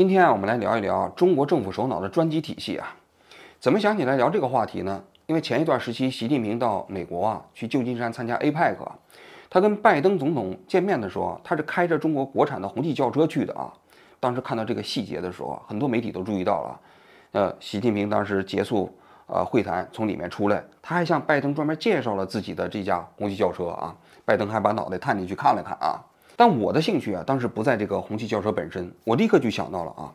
今天啊，我们来聊一聊中国政府首脑的专机体系啊。怎么想起来聊这个话题呢？因为前一段时期，习近平到美国啊，去旧金山参加 APEC，他跟拜登总统见面的时候，他是开着中国国产的红旗轿车去的啊。当时看到这个细节的时候，很多媒体都注意到了。呃，习近平当时结束呃会谈，从里面出来，他还向拜登专门介绍了自己的这架红旗轿车啊。拜登还把脑袋探进去看了看啊。但我的兴趣啊，当时不在这个红旗轿车本身，我立刻就想到了啊，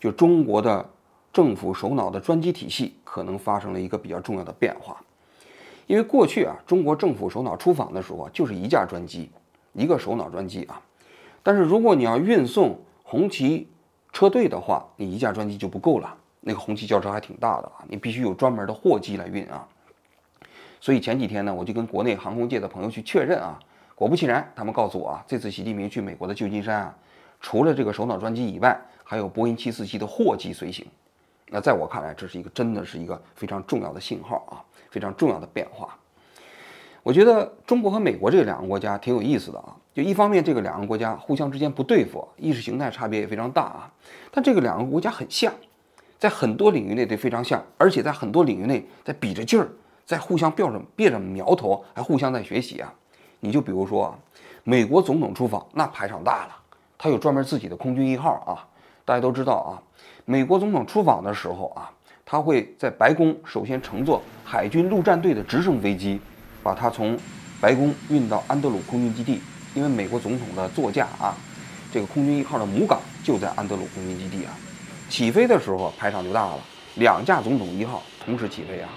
就中国的政府首脑的专机体系可能发生了一个比较重要的变化。因为过去啊，中国政府首脑出访的时候啊，就是一架专机，一个首脑专机啊。但是如果你要运送红旗车队的话，你一架专机就不够了，那个红旗轿车还挺大的啊，你必须有专门的货机来运啊。所以前几天呢，我就跟国内航空界的朋友去确认啊。果不其然，他们告诉我啊，这次习近平去美国的旧金山啊，除了这个首脑专机以外，还有波音747的货机随行。那在我看来，这是一个真的是一个非常重要的信号啊，非常重要的变化。我觉得中国和美国这两个国家挺有意思的啊，就一方面这个两个国家互相之间不对付，意识形态差别也非常大啊，但这个两个国家很像，在很多领域内都非常像，而且在很多领域内在比着劲儿，在互相标着别着苗头，还互相在学习啊。你就比如说啊，美国总统出访那排场大了，他有专门自己的空军一号啊。大家都知道啊，美国总统出访的时候啊，他会在白宫首先乘坐海军陆战队的直升飞机，把他从白宫运到安德鲁空军基地，因为美国总统的座驾啊，这个空军一号的母港就在安德鲁空军基地啊。起飞的时候排场就大了，两架总统一号同时起飞啊。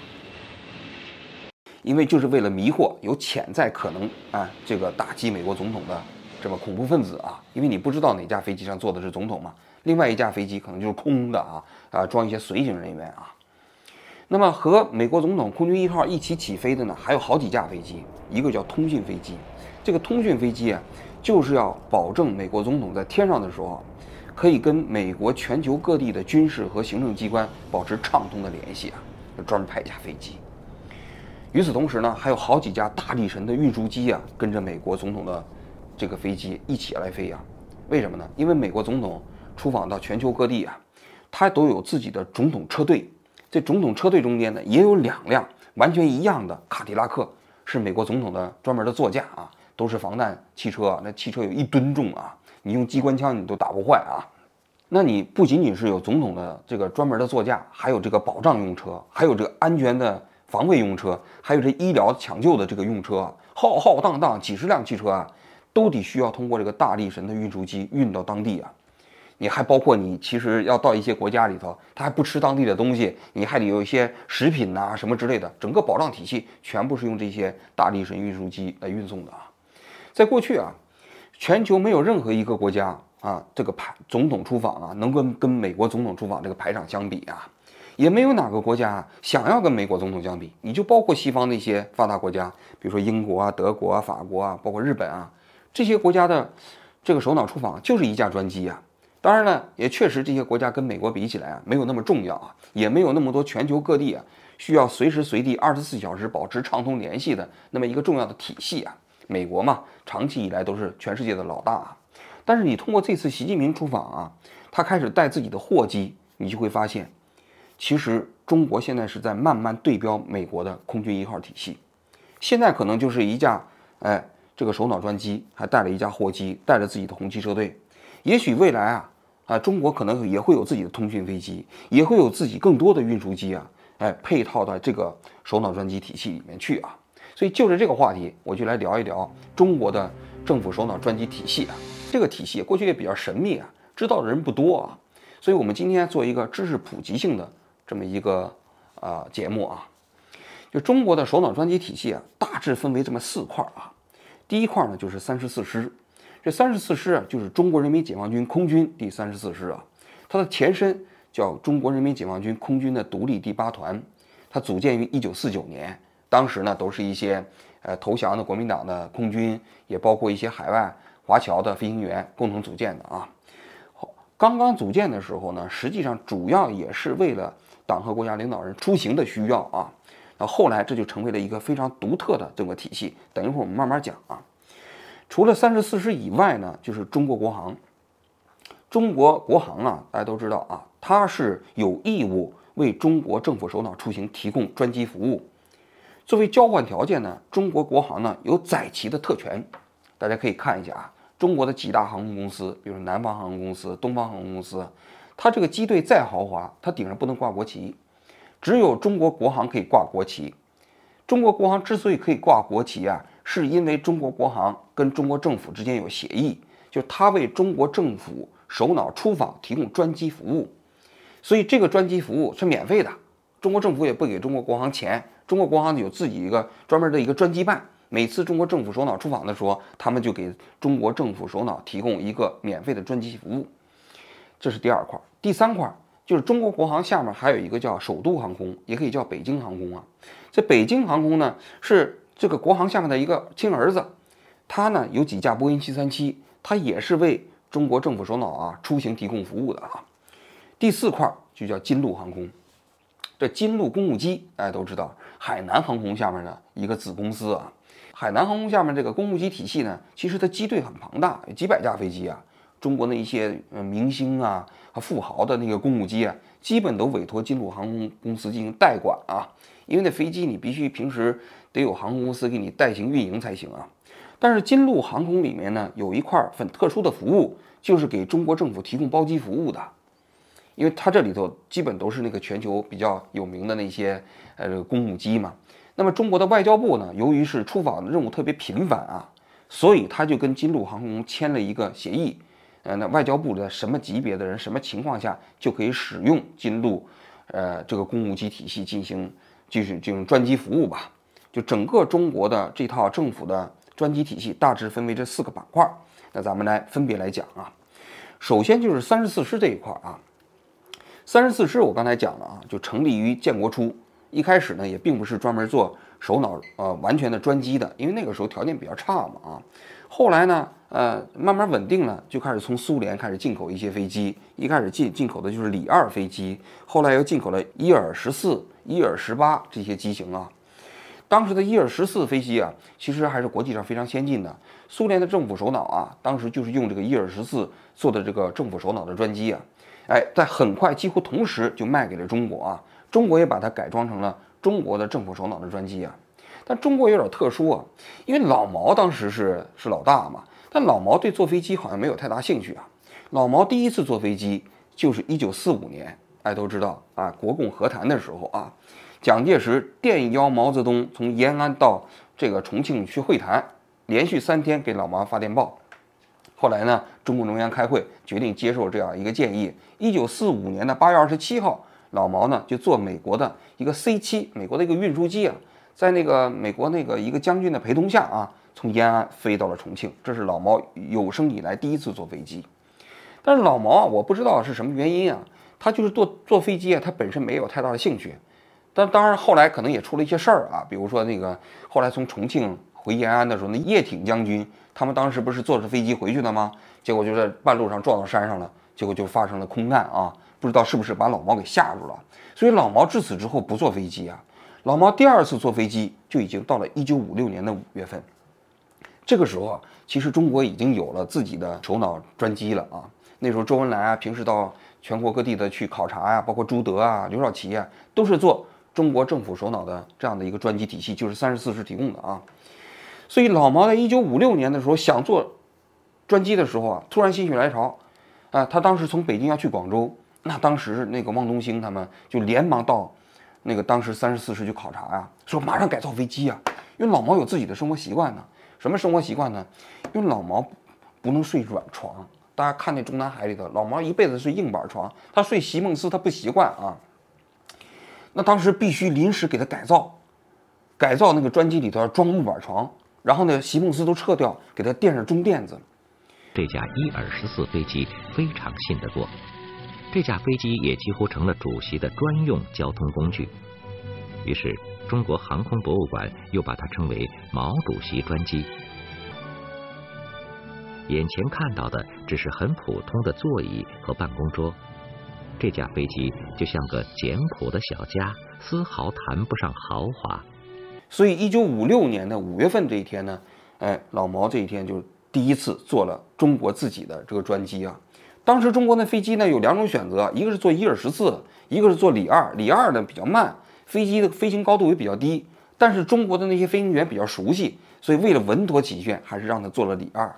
因为就是为了迷惑有潜在可能啊，这个打击美国总统的这么恐怖分子啊，因为你不知道哪架飞机上坐的是总统嘛，另外一架飞机可能就是空的啊啊，装一些随行人员啊。那么和美国总统空军一号一起起飞的呢，还有好几架飞机，一个叫通讯飞机，这个通讯飞机啊，就是要保证美国总统在天上的时候，可以跟美国全球各地的军事和行政机关保持畅通的联系啊，专门派一架飞机。与此同时呢，还有好几架大力神的运输机啊，跟着美国总统的这个飞机一起来飞啊。为什么呢？因为美国总统出访到全球各地啊，他都有自己的总统车队。这总统车队中间呢，也有两辆完全一样的卡迪拉克，是美国总统的专门的座驾啊，都是防弹汽车。那汽车有一吨重啊，你用机关枪你都打不坏啊。那你不仅仅是有总统的这个专门的座驾，还有这个保障用车，还有这个安全的。防卫用车，还有这医疗抢救的这个用车，浩浩荡荡几十辆汽车啊，都得需要通过这个大力神的运输机运到当地啊。你还包括你其实要到一些国家里头，他还不吃当地的东西，你还得有一些食品呐什么之类的，整个保障体系全部是用这些大力神运输机来运送的啊。在过去啊，全球没有任何一个国家啊，这个排总统出访啊，能跟跟美国总统出访这个排场相比啊。也没有哪个国家想要跟美国总统相比，你就包括西方那些发达国家，比如说英国啊、德国啊、法国啊，包括日本啊，这些国家的这个首脑出访就是一架专机啊。当然了，也确实这些国家跟美国比起来啊，没有那么重要啊，也没有那么多全球各地啊需要随时随地二十四小时保持畅通联系的那么一个重要的体系啊。美国嘛，长期以来都是全世界的老大啊。但是你通过这次习近平出访啊，他开始带自己的货机，你就会发现。其实中国现在是在慢慢对标美国的空军一号体系，现在可能就是一架，哎，这个首脑专机，还带了一架货机，带着自己的红旗车队。也许未来啊，啊，中国可能也会有自己的通讯飞机，也会有自己更多的运输机啊，哎，配套到这个首脑专机体系里面去啊。所以就着这个话题，我就来聊一聊中国的政府首脑专机体系啊。这个体系过去也比较神秘啊，知道的人不多啊。所以我们今天做一个知识普及性的。这么一个啊节目啊，就中国的首脑专机体系啊，大致分为这么四块啊。第一块呢就是三十四师，这三十四师啊就是中国人民解放军空军第三十四师啊，它的前身叫中国人民解放军空军的独立第八团，它组建于一九四九年，当时呢都是一些呃投降的国民党的空军，也包括一些海外华侨的飞行员共同组建的啊。刚刚组建的时候呢，实际上主要也是为了。党和国家领导人出行的需要啊，那后来这就成为了一个非常独特的这个体系。等一会儿我们慢慢讲啊。除了三十四师以外呢，就是中国国航。中国国航啊，大家都知道啊，它是有义务为中国政府首脑出行提供专机服务。作为交换条件呢，中国国航呢有载旗的特权。大家可以看一下啊，中国的几大航空公司，比如南方航空公司、东方航空公司，它这个机队再豪华，它顶上不能挂国旗，只有中国国航可以挂国旗。中国国航之所以可以挂国旗啊，是因为中国国航跟中国政府之间有协议，就它为中国政府首脑出访提供专机服务，所以这个专机服务是免费的，中国政府也不给中国国航钱，中国国航有自己一个专门的一个专机办。每次中国政府首脑出访的时候，他们就给中国政府首脑提供一个免费的专机服务，这是第二块。第三块就是中国国航下面还有一个叫首都航空，也可以叫北京航空啊。这北京航空呢是这个国航下面的一个亲儿子，它呢有几架波音七三七，它也是为中国政府首脑啊出行提供服务的啊。第四块就叫金鹿航空。这金鹿公务机大家都知道，海南航空下面的一个子公司啊。海南航空下面这个公务机体系呢，其实它机队很庞大，有几百架飞机啊。中国的一些呃明星啊和富豪的那个公务机啊，基本都委托金鹿航空公司进行代管啊。因为那飞机你必须平时得有航空公司给你代行运营才行啊。但是金鹿航空里面呢，有一块很特殊的服务，就是给中国政府提供包机服务的。因为它这里头基本都是那个全球比较有名的那些呃公务机嘛。那么中国的外交部呢，由于是出访的任务特别频繁啊，所以他就跟金鹿航空签了一个协议。呃，那外交部的什么级别的人，什么情况下就可以使用金鹿，呃，这个公务机体系进行继续进行专机服务吧？就整个中国的这套政府的专机体系大致分为这四个板块。那咱们来分别来讲啊。首先就是三十四师这一块啊。三十四师我刚才讲了啊，就成立于建国初。一开始呢，也并不是专门做首脑呃完全的专机的，因为那个时候条件比较差嘛啊。后来呢，呃，慢慢稳定了，就开始从苏联开始进口一些飞机。一开始进进口的就是里二飞机，后来又进口了伊尔十四、伊尔十八这些机型啊。当时的伊尔十四飞机啊，其实还是国际上非常先进的。苏联的政府首脑啊，当时就是用这个伊尔十四做的这个政府首脑的专机啊。哎，在很快几乎同时就卖给了中国啊。中国也把它改装成了中国的政府首脑的专机啊，但中国有点特殊啊，因为老毛当时是是老大嘛，但老毛对坐飞机好像没有太大兴趣啊。老毛第一次坐飞机就是一九四五年，大家都知道啊，国共和谈的时候啊，蒋介石电邀毛泽东从延安到这个重庆去会谈，连续三天给老毛发电报。后来呢，中共中央开会决定接受这样一个建议，一九四五年的八月二十七号。老毛呢，就坐美国的一个 C 七，美国的一个运输机啊，在那个美国那个一个将军的陪同下啊，从延安飞到了重庆。这是老毛有生以来第一次坐飞机。但是老毛啊，我不知道是什么原因啊，他就是坐坐飞机啊，他本身没有太大的兴趣。但当然后来可能也出了一些事儿啊，比如说那个后来从重庆回延安的时候，那叶挺将军他们当时不是坐着飞机回去的吗？结果就在半路上撞到山上了，结果就发生了空难啊。不知道是不是把老毛给吓住了，所以老毛自此之后不坐飞机啊。老毛第二次坐飞机就已经到了一九五六年的五月份。这个时候啊，其实中国已经有了自己的首脑专机了啊。那时候周恩来啊，平时到全国各地的去考察呀，包括朱德啊、刘少奇啊，都是坐中国政府首脑的这样的一个专机体系，就是三十四师提供的啊。所以老毛在一九五六年的时候想坐专机的时候啊，突然心血来潮啊，他当时从北京要去广州。那当时那个汪东兴他们就连忙到那个当时三十四师去考察呀，说马上改造飞机啊，因为老毛有自己的生活习惯呢。什么生活习惯呢？因为老毛不能睡软床。大家看那中南海里头，老毛一辈子睡硬板床，他睡席梦思他不习惯啊。那当时必须临时给他改造，改造那个专机里头装木板床，然后呢席梦思都撤掉，给他垫上中垫子。这架伊尔十四飞机非常信得过。这架飞机也几乎成了主席的专用交通工具，于是中国航空博物馆又把它称为“毛主席专机”。眼前看到的只是很普通的座椅和办公桌，这架飞机就像个简朴的小家，丝毫谈不上豪华。所以，一九五六年的五月份这一天呢，哎，老毛这一天就第一次坐了中国自己的这个专机啊。当时中国的飞机呢有两种选择，一个是坐伊尔十四，一个是坐里二。里二呢比较慢，飞机的飞行高度也比较低，但是中国的那些飞行员比较熟悉，所以为了稳妥起见，还是让他做了里二。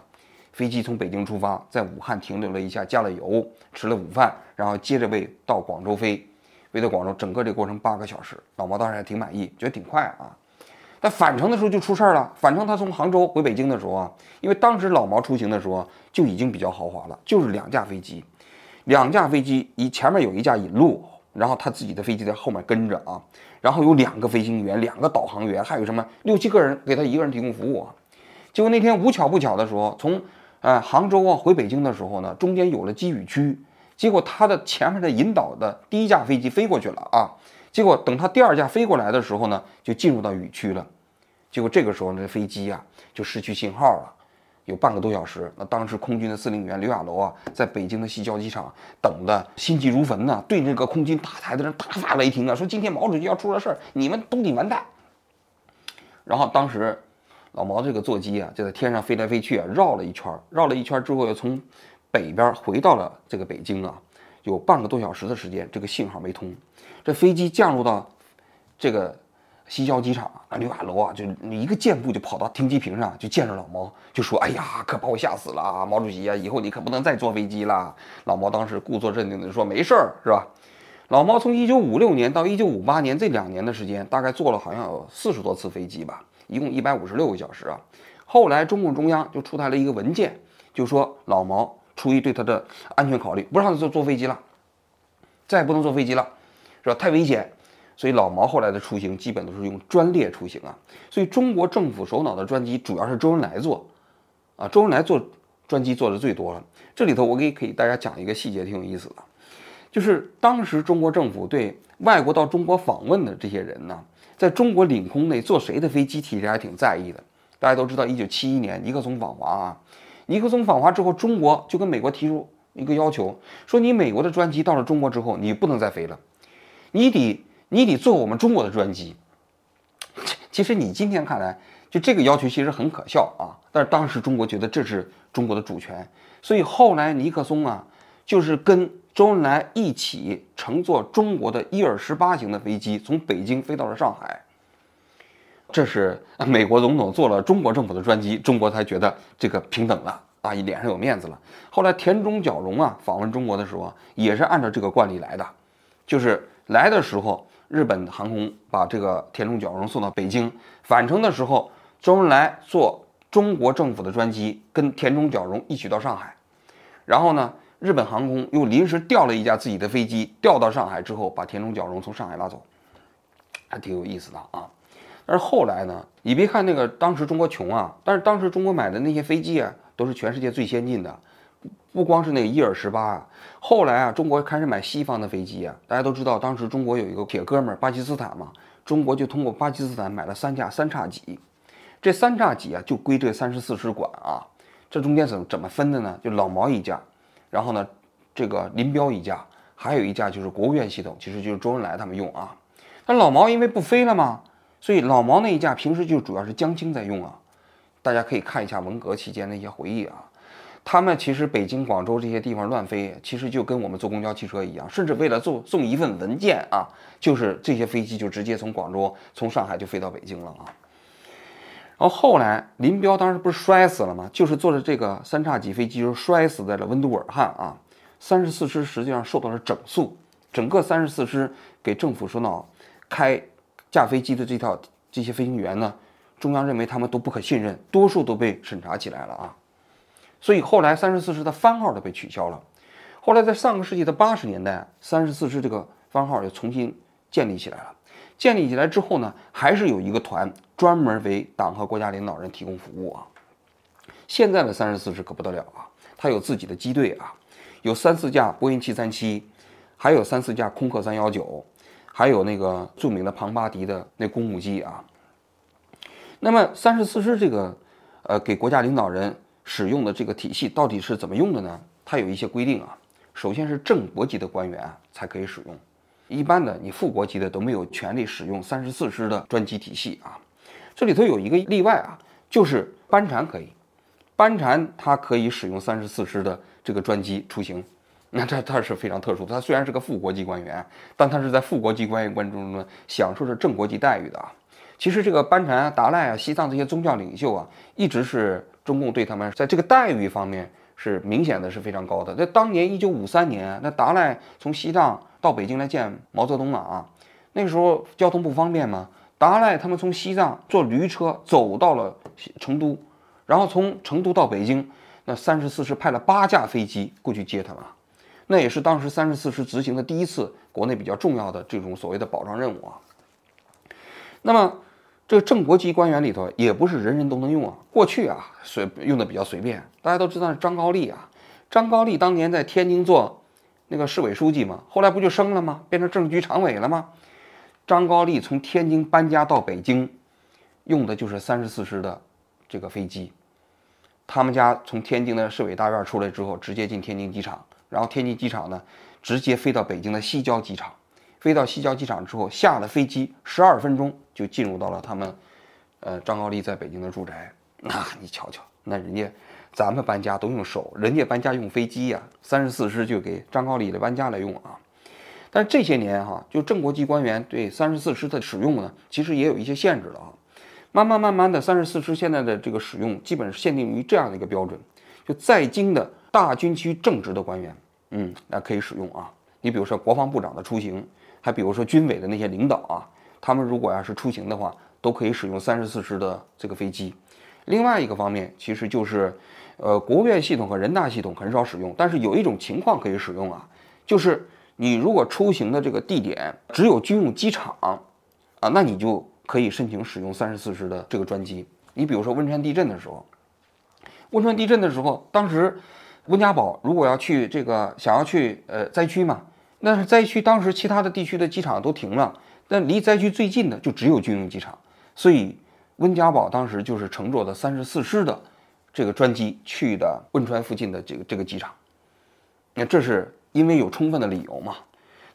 飞机从北京出发，在武汉停留了一下，加了油，吃了午饭，然后接着为到广州飞，飞到广州，整个这过程八个小时。老毛当时还挺满意，觉得挺快啊。但返程的时候就出事儿了。返程他从杭州回北京的时候啊，因为当时老毛出行的时候就已经比较豪华了，就是两架飞机，两架飞机一前面有一架引路，然后他自己的飞机在后面跟着啊，然后有两个飞行员，两个导航员，还有什么六七个人给他一个人提供服务啊。结果那天无巧不巧的时候，从呃，杭州啊，回北京的时候呢，中间有了积雨区，结果他的前面的引导的第一架飞机飞过去了啊，结果等他第二架飞过来的时候呢，就进入到雨区了，结果这个时候那飞机呀就失去信号了，有半个多小时。那当时空军的司令员刘亚楼啊，在北京的西郊机场等的心急如焚呢，对那个空军大台的人大发雷霆啊，说今天毛主席要出了事儿，你们都得完蛋。然后当时。老毛这个座机啊，就在天上飞来飞去啊，绕了一圈，绕了一圈之后，又从北边回到了这个北京啊，有半个多小时的时间，这个信号没通。这飞机降落到这个西郊机场啊，刘亚楼啊，就一个箭步就跑到停机坪上，就见着老毛，就说：“哎呀，可把我吓死了啊，毛主席啊，以后你可不能再坐飞机了。”老毛当时故作镇定的说：“没事儿，是吧？”老毛从一九五六年到一九五八年这两年的时间，大概坐了好像有四十多次飞机吧。一共一百五十六个小时啊！后来中共中央就出台了一个文件，就说老毛出于对他的安全考虑，不让他坐坐飞机了，再也不能坐飞机了，是吧？太危险。所以老毛后来的出行基本都是用专列出行啊。所以中国政府首脑的专机主要是周恩来坐，啊，周恩来坐专机坐的最多了。这里头我给给大家讲一个细节，挺有意思的，就是当时中国政府对外国到中国访问的这些人呢。在中国领空内坐谁的飞机，其实还挺在意的。大家都知道，一九七一年尼克松访华啊，尼克松访华之后，中国就跟美国提出一个要求，说你美国的专机到了中国之后，你不能再飞了，你得你得坐我们中国的专机。其实你今天看来，就这个要求其实很可笑啊，但是当时中国觉得这是中国的主权，所以后来尼克松啊，就是跟。周恩来一起乘坐中国的伊尔十八型的飞机，从北京飞到了上海。这是美国总统坐了中国政府的专机，中国才觉得这个平等了啊，脸上有面子了。后来田中角荣啊访问中国的时候，也是按照这个惯例来的，就是来的时候日本航空把这个田中角荣送到北京，返程的时候周恩来坐中国政府的专机跟田中角荣一起到上海，然后呢？日本航空又临时调了一架自己的飞机调到上海之后，把田中角荣从上海拉走，还挺有意思的啊。但是后来呢，你别看那个当时中国穷啊，但是当时中国买的那些飞机啊，都是全世界最先进的，不光是那个伊尔十八啊。后来啊，中国开始买西方的飞机啊，大家都知道，当时中国有一个铁哥们儿巴基斯坦嘛，中国就通过巴基斯坦买了三架三叉戟，这三叉戟啊就归这三十四师管啊。这中间怎怎么分的呢？就老毛一架。然后呢，这个林彪一架，还有一架就是国务院系统，其实就是周恩来他们用啊。那老毛因为不飞了嘛，所以老毛那一架平时就主要是江青在用啊。大家可以看一下文革期间的一些回忆啊。他们其实北京、广州这些地方乱飞，其实就跟我们坐公交汽车一样，甚至为了送送一份文件啊，就是这些飞机就直接从广州、从上海就飞到北京了啊。然后后来，林彪当时不是摔死了吗？就是坐着这个三叉戟飞机，就摔死在了温都尔汗啊。三十四师实际上受到了整肃，整个三十四师给政府首脑开驾飞机的这套这些飞行员呢，中央认为他们都不可信任，多数都被审查起来了啊。所以后来三十四师的番号都被取消了。后来在上个世纪的八十年代，三十四师这个番号又重新建立起来了。建立起来之后呢，还是有一个团专门为党和国家领导人提供服务啊。现在的三十四师可不得了啊，它有自己的机队啊，有三四架波音七三七，还有三四架空客三幺九，还有那个著名的庞巴迪的那公务机啊。那么三十四师这个呃给国家领导人使用的这个体系到底是怎么用的呢？它有一些规定啊，首先是正国级的官员才可以使用。一般的，你副国级的都没有权利使用三十四师的专机体系啊。这里头有一个例外啊，就是班禅可以，班禅他可以使用三十四师的这个专机出行那这他是非常特殊，他虽然是个副国级官员，但他是在副国级官员关中呢享受着正国级待遇的啊。其实这个班禅、达赖啊、西藏这些宗教领袖啊，一直是中共对他们在这个待遇方面是明显的是非常高的。在当年一九五三年，那达赖从西藏到北京来见毛泽东了啊，那时候交通不方便嘛，达赖他们从西藏坐驴车走到了成都，然后从成都到北京，那三十四师派了八架飞机过去接他们，那也是当时三十四师执行的第一次国内比较重要的这种所谓的保障任务啊。那么。这个正国级官员里头也不是人人都能用啊。过去啊，随用的比较随便。大家都知道是张高丽啊，张高丽当年在天津做那个市委书记嘛，后来不就升了吗？变成政治局常委了吗？张高丽从天津搬家到北京，用的就是三十四师的这个飞机。他们家从天津的市委大院出来之后，直接进天津机场，然后天津机场呢，直接飞到北京的西郊机场。飞到西郊机场之后，下了飞机十二分钟就进入到了他们，呃，张高丽在北京的住宅。那你瞧瞧，那人家咱们搬家都用手，人家搬家用飞机呀。三十四师就给张高丽的搬家来用啊。但这些年哈，就正国级官员对三十四师的使用呢，其实也有一些限制了啊。慢慢慢慢的，三十四师现在的这个使用基本是限定于这样的一个标准：就在京的大军区正职的官员，嗯，那可以使用啊。你比如说国防部长的出行。还比如说军委的那些领导啊，他们如果要是出行的话，都可以使用三十四师的这个飞机。另外一个方面，其实就是，呃，国务院系统和人大系统很少使用，但是有一种情况可以使用啊，就是你如果出行的这个地点只有军用机场啊，那你就可以申请使用三十四师的这个专机。你比如说汶川地震的时候，汶川地震的时候，当时温家宝如果要去这个想要去呃灾区嘛。那是灾区，当时其他的地区的机场都停了，那离灾区最近的就只有军用机场，所以温家宝当时就是乘坐的三十四师的这个专机去的汶川附近的这个这个机场。那这是因为有充分的理由嘛？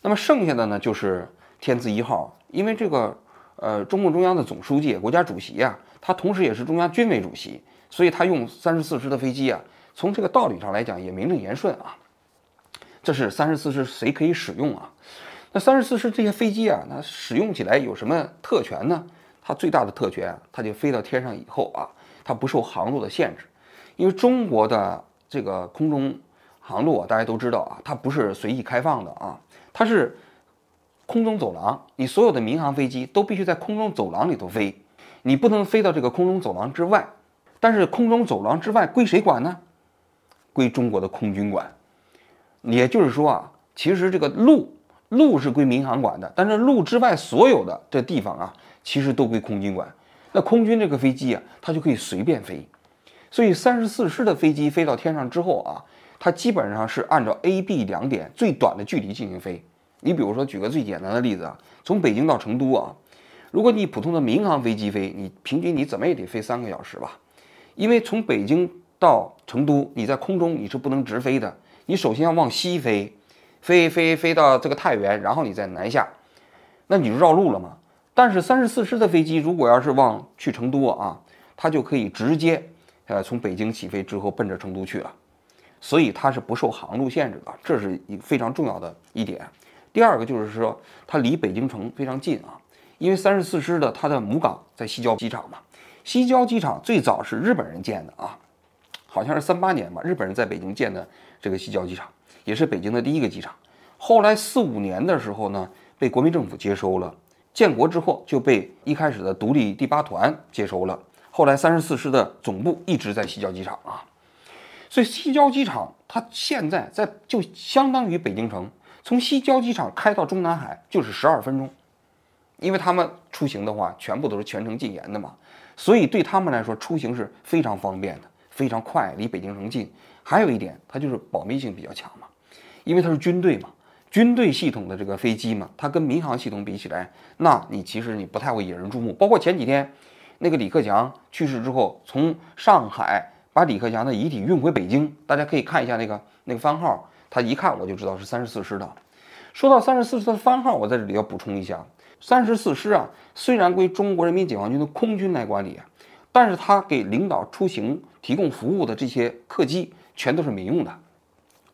那么剩下的呢，就是天字一号，因为这个呃中共中央的总书记、国家主席呀，他同时也是中央军委主席，所以他用三十四师的飞机啊，从这个道理上来讲也名正言顺啊。这是三十四师谁可以使用啊？那三十四师这些飞机啊，那使用起来有什么特权呢？它最大的特权，它就飞到天上以后啊，它不受航路的限制。因为中国的这个空中航路啊，大家都知道啊，它不是随意开放的啊，它是空中走廊。你所有的民航飞机都必须在空中走廊里头飞，你不能飞到这个空中走廊之外。但是空中走廊之外归谁管呢？归中国的空军管。也就是说啊，其实这个路路是归民航管的，但是路之外所有的这地方啊，其实都归空军管。那空军这个飞机啊，它就可以随便飞。所以三十四师的飞机飞到天上之后啊，它基本上是按照 A、B 两点最短的距离进行飞。你比如说，举个最简单的例子啊，从北京到成都啊，如果你普通的民航飞机飞，你平均你怎么也得飞三个小时吧？因为从北京到成都，你在空中你是不能直飞的。你首先要往西飞，飞飞飞到这个太原，然后你再南下，那你就绕路了嘛。但是三十四师的飞机如果要是往去成都啊，它就可以直接呃从北京起飞之后奔着成都去了，所以它是不受航路限制的，这是一非常重要的一点。第二个就是说它离北京城非常近啊，因为三十四师的它的母港在西郊机场嘛，西郊机场最早是日本人建的啊。好像是三八年吧，日本人在北京建的这个西郊机场，也是北京的第一个机场。后来四五年的时候呢，被国民政府接收了。建国之后就被一开始的独立第八团接收了。后来三十四师的总部一直在西郊机场啊，所以西郊机场它现在在就相当于北京城，从西郊机场开到中南海就是十二分钟，因为他们出行的话全部都是全程禁言的嘛，所以对他们来说出行是非常方便的。非常快，离北京城近。还有一点，它就是保密性比较强嘛，因为它是军队嘛，军队系统的这个飞机嘛，它跟民航系统比起来，那你其实你不太会引人注目。包括前几天那个李克强去世之后，从上海把李克强的遗体运回北京，大家可以看一下那个那个番号，他一看我就知道是三十四师的。说到三十四师的番号，我在这里要补充一下，三十四师啊，虽然归中国人民解放军的空军来管理。但是他给领导出行提供服务的这些客机全都是民用的，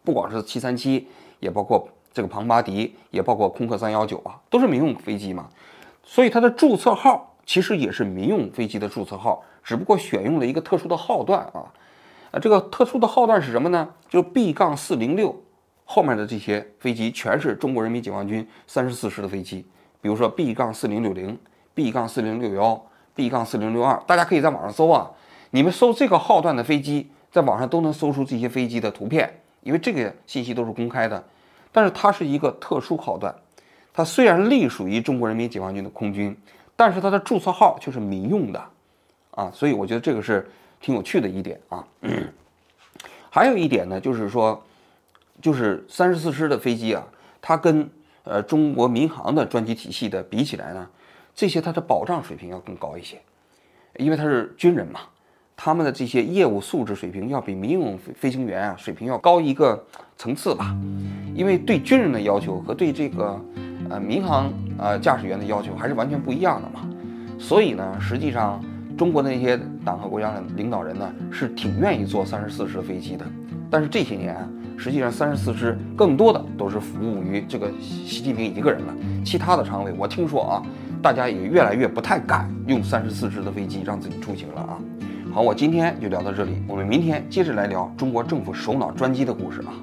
不光是七三七，也包括这个庞巴迪，也包括空客三幺九啊，都是民用飞机嘛。所以它的注册号其实也是民用飞机的注册号，只不过选用了一个特殊的号段啊。啊，这个特殊的号段是什么呢？就 B 杠四零六后面的这些飞机全是中国人民解放军三十四师的飞机，比如说 B 杠四零六零、B 杠四零六幺、B 杠四零六二，大家可以在网上搜啊。你们搜这个号段的飞机，在网上都能搜出这些飞机的图片，因为这个信息都是公开的。但是它是一个特殊号段，它虽然隶属于中国人民解放军的空军，但是它的注册号却是民用的，啊，所以我觉得这个是挺有趣的一点啊。还有一点呢，就是说，就是三十四师的飞机啊，它跟呃中国民航的专机体系的比起来呢，这些它的保障水平要更高一些，因为它是军人嘛。他们的这些业务素质水平要比民用飞飞行员啊水平要高一个层次吧，因为对军人的要求和对这个呃民航呃驾驶员的要求还是完全不一样的嘛，所以呢，实际上中国的那些党和国家的领导人呢是挺愿意坐三十四师飞机的，但是这些年啊，实际上三十四师更多的都是服务于这个习近平一个人了，其他的常委我听说啊，大家也越来越不太敢用三十四师的飞机让自己出行了啊。好，我今天就聊到这里，我们明天接着来聊中国政府首脑专机的故事啊。